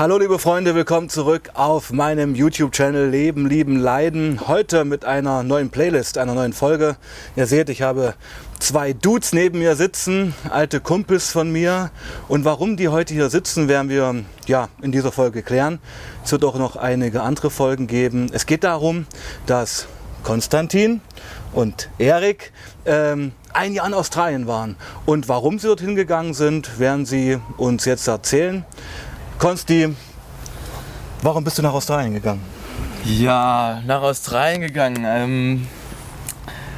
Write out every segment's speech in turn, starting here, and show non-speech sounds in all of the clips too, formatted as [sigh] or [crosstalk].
Hallo liebe Freunde, willkommen zurück auf meinem YouTube-Channel Leben, Lieben, Leiden. Heute mit einer neuen Playlist, einer neuen Folge. Ihr seht, ich habe zwei Dudes neben mir sitzen, alte Kumpels von mir. Und warum die heute hier sitzen, werden wir ja, in dieser Folge klären. Es wird auch noch einige andere Folgen geben. Es geht darum, dass Konstantin und Erik ähm, ein Jahr in Australien waren. Und warum sie dorthin gegangen sind, werden sie uns jetzt erzählen. Konsti, warum bist du nach Australien gegangen? Ja, nach Australien gegangen. Ähm,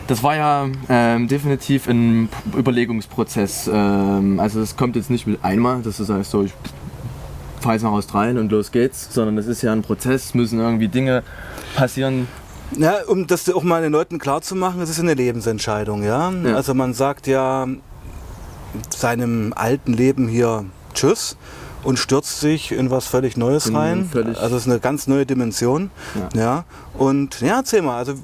das war ja ähm, definitiv ein Überlegungsprozess. Ähm, also es kommt jetzt nicht mit einmal, dass du sagst, so ich fahre jetzt nach Australien und los geht's, sondern es ist ja ein Prozess, müssen irgendwie Dinge passieren. Ja, um das auch mal den Leuten klar zu machen, es ist eine Lebensentscheidung, ja? Ja. Also man sagt ja seinem alten Leben hier Tschüss und stürzt sich in was völlig Neues In rein. völlig- also es ist eine ganz neue Dimension. Ja. Ja. Und ja, erzähl mal. Also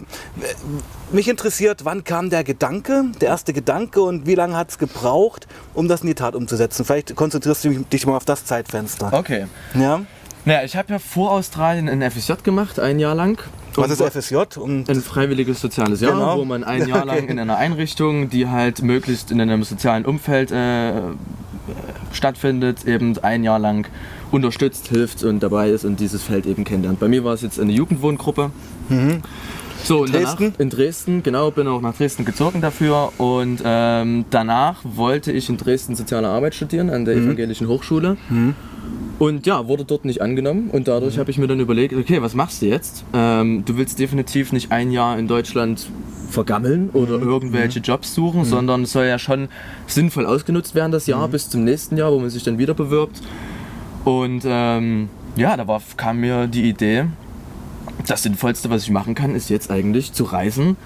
mich interessiert, wann kam der Gedanke, der erste Gedanke und wie lange hat es gebraucht, um das in die Tat umzusetzen? Vielleicht konzentrierst du dich mal auf das Zeitfenster. Okay. Ja. Naja, ich habe ja vor Australien ein FSJ gemacht, ein Jahr lang. Was ist FSJ? Und Ein freiwilliges soziales Jahr, Genau. wo man ein Jahr lang [laughs] in einer Einrichtung, die halt möglichst in einem sozialen Umfeld äh, stattfindet, eben ein Jahr lang unterstützt, hilft und dabei ist und dieses Feld eben kennenlernt. Bei mir war es jetzt eine Jugendwohngruppe. So, und danach, Mhm. Dresden? in Dresden, genau, bin auch nach Dresden gezogen dafür und ähm, danach wollte ich in Dresden soziale Arbeit studieren an der Mhm. Evangelischen Hochschule. Und ja, wurde dort nicht angenommen und dadurch Mhm. habe ich mir dann überlegt, okay, was machst du jetzt? Ähm, du willst definitiv nicht ein Jahr in Deutschland vergammeln oder Mhm. irgendwelche Jobs suchen, sondern es soll ja schon sinnvoll ausgenutzt werden, das Mhm. Jahr bis zum nächsten Jahr, wo man sich dann wieder bewirbt. Und ähm, ja, da war, kam mir die Idee, das Sinnvollste, was ich machen kann, ist jetzt eigentlich zu reisen,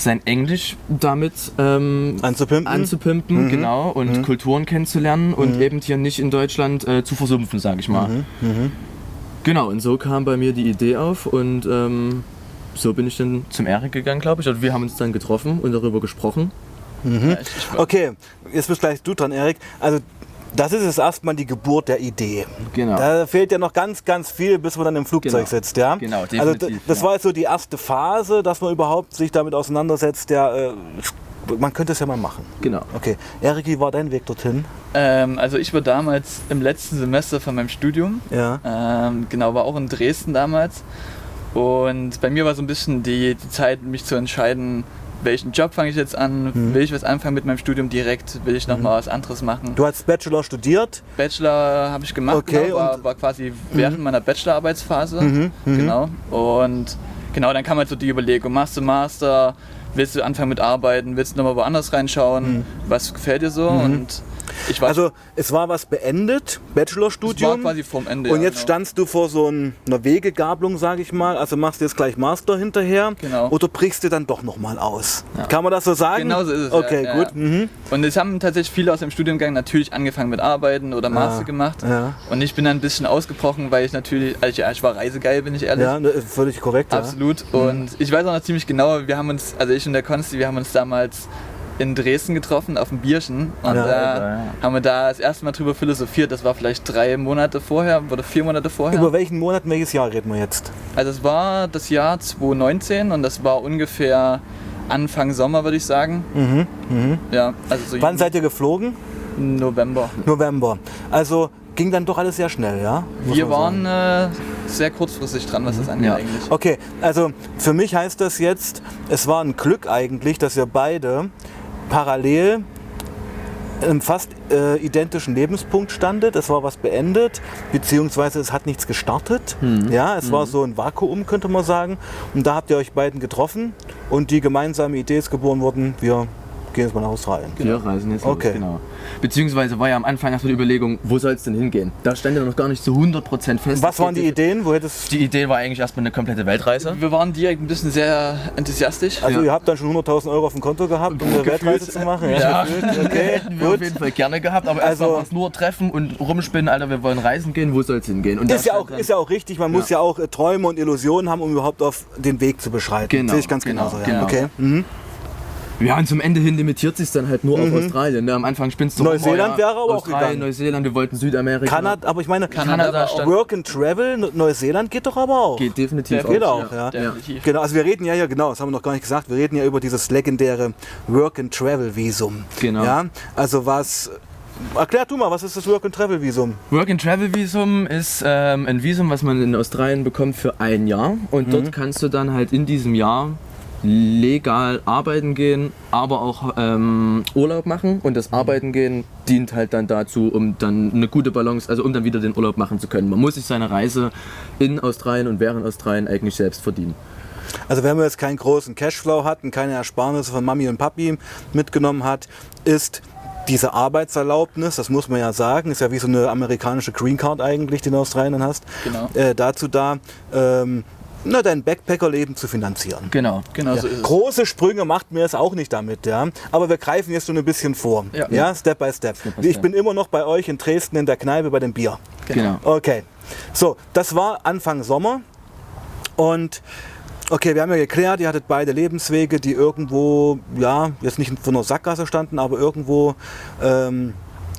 sein Englisch damit ähm, anzupimpen? anzupimpen, Mhm. genau, und Kulturen kennenzulernen und eben hier nicht in Deutschland äh, zu versumpfen, sage ich mal. Mhm. Genau, und so kam bei mir die Idee auf und ähm, so bin ich dann zum Erik gegangen, glaube ich. Und wir haben uns dann getroffen und darüber gesprochen. Mhm. Ja, ich, ich, Okay, jetzt bist gleich du dran, Erik. Also das ist jetzt erstmal die Geburt der Idee. Genau. Da fehlt ja noch ganz, ganz viel, bis man dann im Flugzeug Genau. sitzt, ja? Genau, Also definitiv, d- das ja. war jetzt so die erste Phase, dass man überhaupt sich damit auseinandersetzt. Ja, äh, man könnte es ja mal machen. genau. Okay, Erik, wie war dein Weg dorthin? Ähm, also ich war damals im letzten Semester von meinem Studium. Ja. Ähm, genau, war auch in Dresden damals. Und bei mir war so ein bisschen die, die Zeit, mich zu entscheiden, welchen Job fange ich jetzt an? Mhm. Will ich was anfangen mit meinem Studium direkt? Will ich noch mal was anderes machen? Du hast Bachelor studiert. Bachelor habe ich gemacht, Okay, genau, war, war quasi während meiner Bachelorarbeitsphase. Mhm, mhm. Genau. Und genau, dann kam halt so die Überlegung, machst du Master, willst du anfangen mit Arbeiten, willst du nochmal woanders reinschauen, was gefällt dir so? Und Mhm. Also es war was beendet, das war Bachelorstudium. quasi vorm Ende. Und ja, jetzt genau. standst du vor so ein- einer Wegegabelung, sage ich mal. Also machst du jetzt gleich Master hinterher. Genau. Oder brichst du dann doch nochmal aus? Kann man das so sagen? Genau so ist es, Okay, ja, gut. ja. Mhm. Und es haben tatsächlich viele aus dem Studiengang natürlich angefangen mit Arbeiten oder Master Ah, gemacht. ja. Und ich bin dann ein bisschen ausgebrochen, weil ich natürlich, also ich, ja, ich war reisegeil, bin ich ehrlich. Ja, ne, völlig korrekt. Ja. Absolut. Und ich weiß auch noch ziemlich genau, wir haben uns, also ich und der Konsti, wir haben uns damals in Dresden getroffen auf dem Bierchen. Und Ja. da Ja. haben wir da das erste Mal drüber philosophiert. Das war vielleicht drei Monate vorher oder vier Monate vorher. Über welchen Monat, welches Jahr reden wir jetzt? Also es war das Jahr 2019 und das war ungefähr Anfang Sommer, würde ich sagen. Mhm. Mhm. Ja, also so Wann seid ihr geflogen? November. November. Also ging dann doch alles sehr schnell, ja? Muss Wir waren äh, sehr kurzfristig dran, was das angeht Ja. eigentlich. Okay, also für mich heißt das jetzt, es war ein Glück eigentlich, dass ihr beide parallel im fast äh, identischen Lebenspunkt standet. Es war was beendet, beziehungsweise es hat nichts gestartet. Ja, es war so ein Vakuum, könnte man sagen. Und da habt ihr euch beiden getroffen und die gemeinsame Idee ist geboren worden, wir gehen jetzt mal nach Australien. Wir reisen jetzt los, Okay. genau. Beziehungsweise war ja am Anfang erstmal die Überlegung, wo soll es denn hingehen? Da stand ja noch gar nicht zu 100% fest. Was waren die Ideen? Wo hättest Die Idee war eigentlich erstmal eine komplette Weltreise. Wir waren direkt ein bisschen sehr enthusiastisch. also Ja. ihr habt dann schon 100.000 Euro auf dem Konto gehabt, um eine. Weltreise zu machen? Ja. [laughs] gefühlt. Okay, [laughs] Hätten wir auf jeden Fall gerne gehabt, aber Also- erstmal nur treffen und rumspinnen, Alter, wir wollen reisen gehen, wo soll es hingehen? Und Ist ja, auch, ist ja auch richtig, man muss ja auch äh, Träume und Illusionen haben, um überhaupt auf den Weg zu beschreiten. Genau, Sehe ich ganz genau, genauso. Ja. genau. Okay. Mhm. Ja, und zum Ende hin limitiert sich dann halt nur auf Australien. Ne? Am Anfang spinnst du Mhm. Neuseeland oh wäre aber auch Australien, gegangen. Neuseeland, wir wollten Südamerika. Kanada, aber ich meine, Kanada Kanada auch. Work and Travel, Ne- Neuseeland geht doch aber auch. Geht definitiv Geht auch, ja. Definitiv. Genau, also wir reden ja, ja, genau, das haben wir noch gar nicht gesagt, wir reden ja über dieses legendäre Work-and-Travel-Visum. Genau. Ja, also was, erklär du mal, was ist das Work-and-Travel-Visum? Work-and-Travel-Visum ist ähm, ein Visum, was man in Australien bekommt für ein Jahr. Und Mhm. dort kannst du dann halt in diesem Jahr legal arbeiten gehen, aber auch ähm, Urlaub machen. Und das Arbeiten gehen dient halt dann dazu, um dann eine gute Balance, also um dann wieder den Urlaub machen zu können. Man muss sich seine Reise in Australien und während Australien eigentlich selbst verdienen. Also wenn man jetzt keinen großen Cashflow hat und keine Ersparnisse von Mami und Papi mitgenommen hat, ist diese Arbeitserlaubnis, das muss man ja sagen, ist ja wie so eine amerikanische Green Card eigentlich, die du in Australien hast, Genau. äh, dazu da, ähm, na, dein Backpackerleben zu finanzieren. Genau. Genau so ist es. Große Sprünge macht mir es auch nicht damit, ja. Aber wir greifen jetzt so ein bisschen vor. Ja. Step by Step. by Ich step. bin immer noch bei euch in Dresden in der Kneipe bei dem Bier. Genau. Okay. So, das war Anfang Sommer. Und okay, wir haben ja geklärt, ihr hattet beide Lebenswege, die irgendwo, ja, jetzt nicht vor einer Sackgasse standen, aber irgendwo ähm,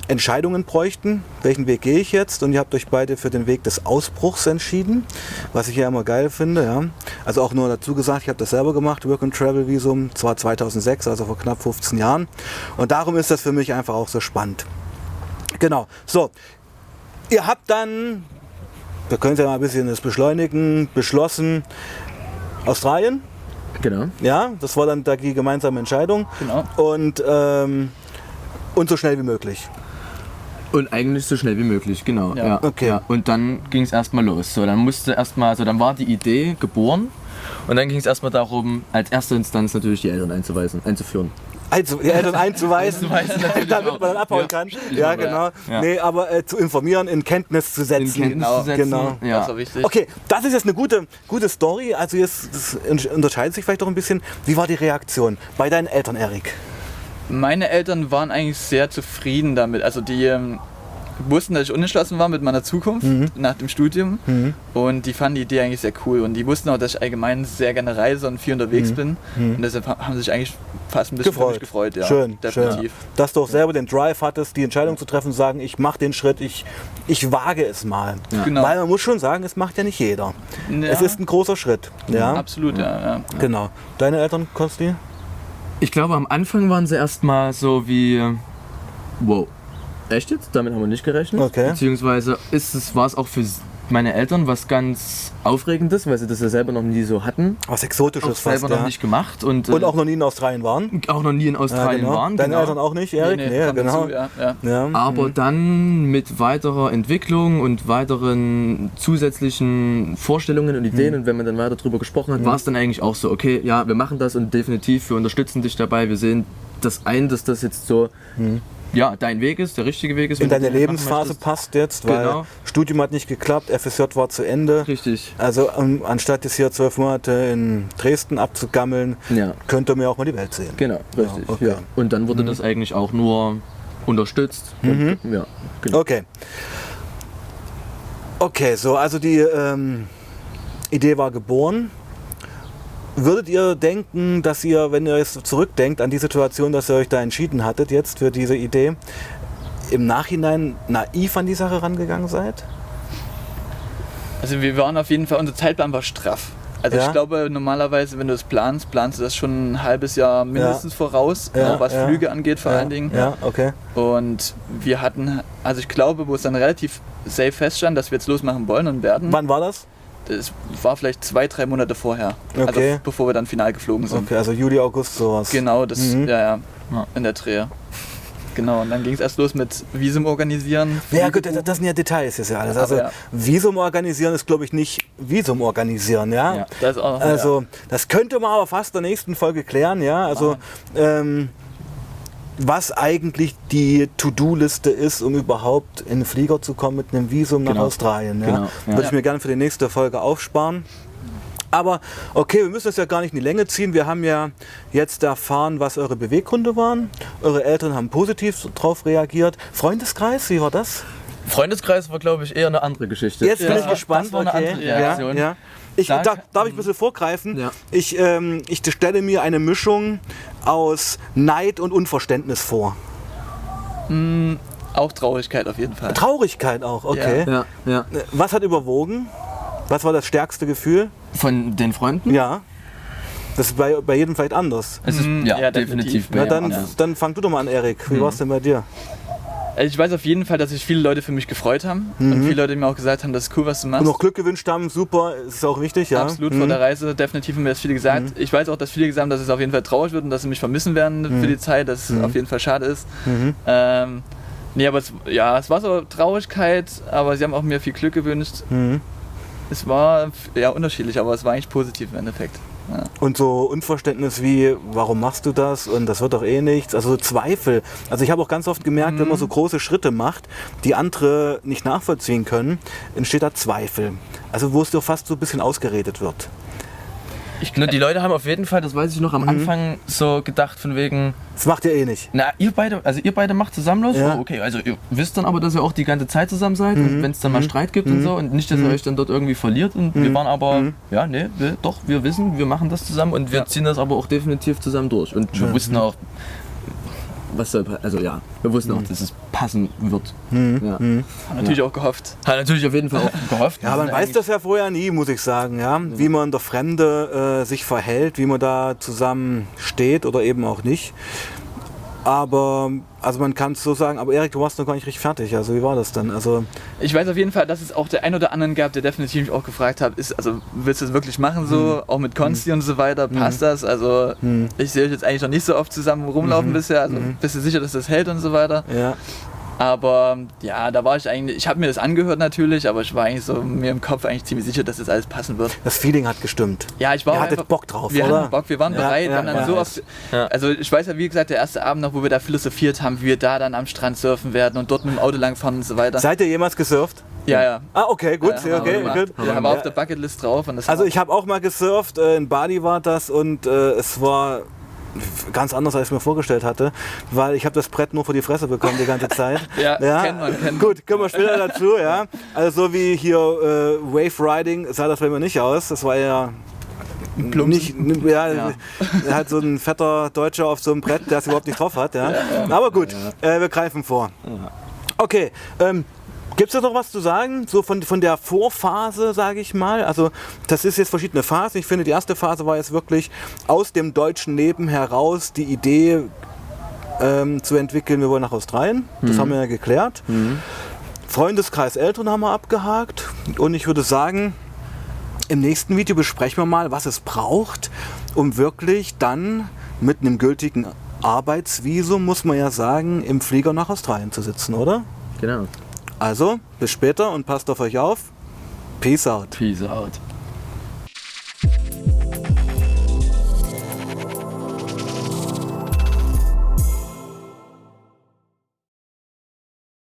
Entscheidungen bräuchten. Welchen Weg gehe ich jetzt? Und ihr habt euch beide für den Weg des Ausbruchs entschieden, was ich ja immer geil finde. Ja. Also auch nur dazu gesagt, ich habe das selber gemacht, Work and Travel Visum, zwar 2006, also vor knapp 15 Jahren. Und darum ist das für mich einfach auch so spannend. Genau. So, ihr habt dann, wir können es ja mal ein bisschen das beschleunigen, beschlossen, Australien, Genau. ja, das war dann da die gemeinsame Entscheidung. Genau. Und, ähm, und so schnell wie möglich. Und eigentlich so schnell wie möglich, genau. Ja. Ja. Okay. Ja. Und dann ging es erstmal los. So, dann musste erstmal, also dann war die Idee geboren und dann ging es erstmal darum, als erste Instanz natürlich die Eltern einzuweisen, einzuführen. Also, die Eltern einzuweisen, [laughs] damit man dann abhauen Ja. kann. Ja, Ja. genau. Ja. Nee, aber äh, zu informieren, in Kenntnis zu setzen. In Kenntnis Genau. zu setzen. Genau. Ja. Das war wichtig. Okay, das ist jetzt eine gute, gute Story. Also jetzt das unterscheidet sich vielleicht doch ein bisschen. Wie war die Reaktion bei deinen Eltern, Erik? Meine Eltern waren eigentlich sehr zufrieden damit. Also die ähm, wussten, dass ich unentschlossen war mit meiner Zukunft Mhm. nach dem Studium. Und die fanden die Idee eigentlich sehr cool. Und die wussten auch, dass ich allgemein sehr gerne reise und viel unterwegs bin. Und deshalb ha- haben sie sich eigentlich fast ein bisschen für mich gefreut. Ja, Mhm. schön, definitiv. schön. Dass du auch selber den Drive hattest, die Entscheidung zu treffen, sagen, ich mache den Schritt, ich, ich wage es mal. Genau. Weil man muss schon sagen, es macht ja nicht jeder. Ja. Es ist ein großer Schritt. Ja, Absolut, ja. ja. genau. Deine Eltern, Konsti? Ich glaube, am Anfang waren sie erstmal so wie, wow, echt jetzt? Damit haben wir nicht gerechnet. Okay. Beziehungsweise ist es, war es auch für meine Eltern was ganz Aufregendes, weil sie das ja selber noch nie so hatten. Was Auch Exotisches selber fast, noch ja. nicht gemacht und, äh, Und auch noch nie in Australien waren. auch noch nie in Ja, Australien genau. waren. Deine genau. Eltern auch nicht, Erik? Nee, Nee, kommt genau. dazu, ja, ja. Ja. Aber dann mit weiterer Entwicklung und weiteren zusätzlichen Vorstellungen und Ideen und wenn man dann weiter darüber gesprochen hat, war es dann eigentlich auch so, okay, ja, wir machen das und definitiv, wir unterstützen dich dabei, wir sehen das ein, dass das jetzt so, ja, dein Weg ist, der richtige Weg ist. in deine Lebensphase passt jetzt, weil Genau. Studium hat nicht geklappt, FSJ war zu Ende. Richtig. Also um, anstatt jetzt hier zwölf Monate in Dresden abzugammeln, Ja, könnt ihr mir auch mal die Welt sehen. genau, richtig. okay. Ja. Und dann wurde das eigentlich auch nur unterstützt. Und, ja, genau. Okay. Okay, so, also die ähm, Idee war geboren. Würdet ihr denken, dass ihr, wenn ihr jetzt zurückdenkt an die Situation, dass ihr euch da entschieden hattet jetzt für diese Idee, im Nachhinein naiv an die Sache rangegangen seid? Also wir waren auf jeden Fall, unser Zeitplan war straff. Also Ja. ich glaube, normalerweise, wenn du das planst, planst du das schon ein halbes Jahr mindestens voraus, Ja, auch was ja. Flüge angeht vor ja, allen Dingen. Ja, okay. Und wir hatten, also ich glaube, wo es dann relativ safe feststand, dass wir jetzt losmachen wollen und werden, Wann war das? Das war vielleicht zwei, drei Monate vorher. Okay. Also bevor wir dann final geflogen sind. Okay, also Juli, August, sowas. Genau, das, Mhm. ja, ja, Ja. in der Drehe. Genau, und dann ging es erst los mit Visum organisieren. Ja gut, das, das sind ja Details jetzt ja alles. Also Aber ja. Visum organisieren ist glaube ich nicht Visum organisieren, ja. Ja. Das auch, Also das könnte man aber fast in der nächsten Folge klären, ja. Also ähm, was eigentlich die To-Do-Liste ist, um überhaupt in den Flieger zu kommen mit einem Visum nach Genau. Australien. Ja? Genau, ja. Würde ich mir gerne für die nächste Folge aufsparen. Aber okay, wir müssen es ja gar nicht in die Länge ziehen. Wir haben ja jetzt erfahren, was eure Beweggründe waren. Eure Eltern haben positiv darauf reagiert. Freundeskreis, wie war das? Freundeskreis war, glaube ich, eher eine andere Geschichte. Jetzt bin Ja, ich gespannt. Das war eine okay. andere ja, Reaktion. ja. Ich, Da- darf, darf ich ein bisschen vorgreifen? Ja. Ich, ähm, ich stelle mir eine Mischung aus Neid und Unverständnis vor. Auch Traurigkeit auf jeden Fall. Traurigkeit auch, okay. Ja, ja. Was hat überwogen? Was war das stärkste Gefühl? Von den Freunden? Ja. Das ist bei, bei jedem vielleicht anders. Es ist Mm, ja, ja, definitiv. definitiv. Na, dann, dann fang du doch mal an, Erik. Wie war es denn bei dir? Also Ich weiß auf jeden Fall, dass sich viele Leute für mich gefreut haben und viele Leute mir auch gesagt haben, das ist cool, was du machst. Und noch Glück gewünscht haben, super, ist auch wichtig, ja. Absolut Mhm. vor der Reise, definitiv haben mir das viele gesagt. Ich weiß auch, dass viele gesagt haben, dass es auf jeden Fall traurig wird und dass sie mich vermissen werden für die Zeit, dass es auf jeden Fall schade ist. Mhm. Ähm, nee, aber es, ja, es war so Traurigkeit, aber sie haben auch mir viel Glück gewünscht. Mhm. Es war ja unterschiedlich, aber es war eigentlich positiv im Endeffekt. Ja. Und so Unverständnis wie, warum machst du das und das wird doch eh nichts. Also so Zweifel. Also ich habe auch ganz oft gemerkt, wenn man so große Schritte macht, die andere nicht nachvollziehen können, entsteht da Zweifel. Also wo es doch fast so ein bisschen ausgeredet wird. Nur die Leute haben auf jeden Fall, das weiß ich noch, am Mhm. Anfang so gedacht von wegen, Das macht ihr eh nicht. na, ihr beide, also ihr beide macht zusammen los, Ja. oh, okay, also ihr wisst dann aber, dass ihr auch die ganze Zeit zusammen seid und wenn es dann mal Streit gibt und so und nicht, dass ihr euch dann dort irgendwie verliert und wir waren aber, ja, nee, wir, doch, wir wissen, wir machen das zusammen und wir Ja. ziehen das aber auch definitiv zusammen durch. Und wir wussten auch, was soll, also ja, wir wussten auch, dass es passen wird. Ja. Haben natürlich auch gehofft. Hat natürlich auf jeden Fall auch gehofft. Ja, man weiß das ja vorher nie, muss ich sagen, ja. Wie man in der Fremde äh, sich verhält, wie man da zusammen steht oder eben auch nicht. Aber, also man kann es so sagen, aber Erik, du warst noch gar nicht richtig fertig. Also wie war das dann? Also, Ich weiß auf jeden Fall, dass es auch der ein oder anderen gab, der definitiv mich auch gefragt hat, ist, also willst du das wirklich machen so, auch mit Konsti und so weiter, passt das? Also ich sehe euch jetzt eigentlich noch nicht so oft zusammen rumlaufen bisher, also bist du sicher, dass das hält und so weiter. ja. Aber ja, da war ich eigentlich, ich habe mir das angehört natürlich, aber ich war eigentlich so mir im Kopf eigentlich ziemlich sicher, dass das alles passen wird. Das Feeling hat gestimmt. Ja, ich war Ihr hattet einfach- Bock drauf, wir oder? hatten Bock, wir waren Ja, bereit, ja, ja. so oft, Ja. also ich weiß ja, wie gesagt, der erste Abend noch, wo wir da philosophiert haben, wie wir da dann am Strand surfen werden und dort mit dem Auto langfahren und so weiter. Seid ihr jemals gesurft? ja, ja. Ah, okay, gut, Ja, haben wir okay, gut. Ja, haben wir auf der Bucketlist drauf. Und das Also ich habe auch mal gesurft, äh, in Bali war das und äh, es war ganz anders, als ich mir vorgestellt hatte, weil ich habe das Brett nur vor die Fresse bekommen die ganze Zeit. [laughs] Ja, kennt man, kennt man. Gut, kommen wir später dazu, ja. Also so wie hier äh, Wave Riding sah das bei mir nicht aus. Das war ja nicht, ja, Ja. halt so ein fetter Deutscher auf so einem Brett, der es überhaupt nicht drauf hat, ja. Aber gut, äh, wir greifen vor. Okay, ähm, Gibt es da noch was zu sagen? So von, von der Vorphase, sage ich mal. Also, das ist jetzt verschiedene Phasen. Ich finde, die erste Phase war jetzt wirklich aus dem deutschen Leben heraus die Idee ähm, zu entwickeln, wir wollen nach Australien. Das haben wir ja geklärt. Freundeskreis Eltern haben wir abgehakt. Und ich würde sagen, im nächsten Video besprechen wir mal, was es braucht, um wirklich dann mit einem gültigen Arbeitsvisum, muss man ja sagen, im Flieger nach Australien zu sitzen, oder? Genau. Also, bis später und passt auf euch auf. Peace out. Peace out.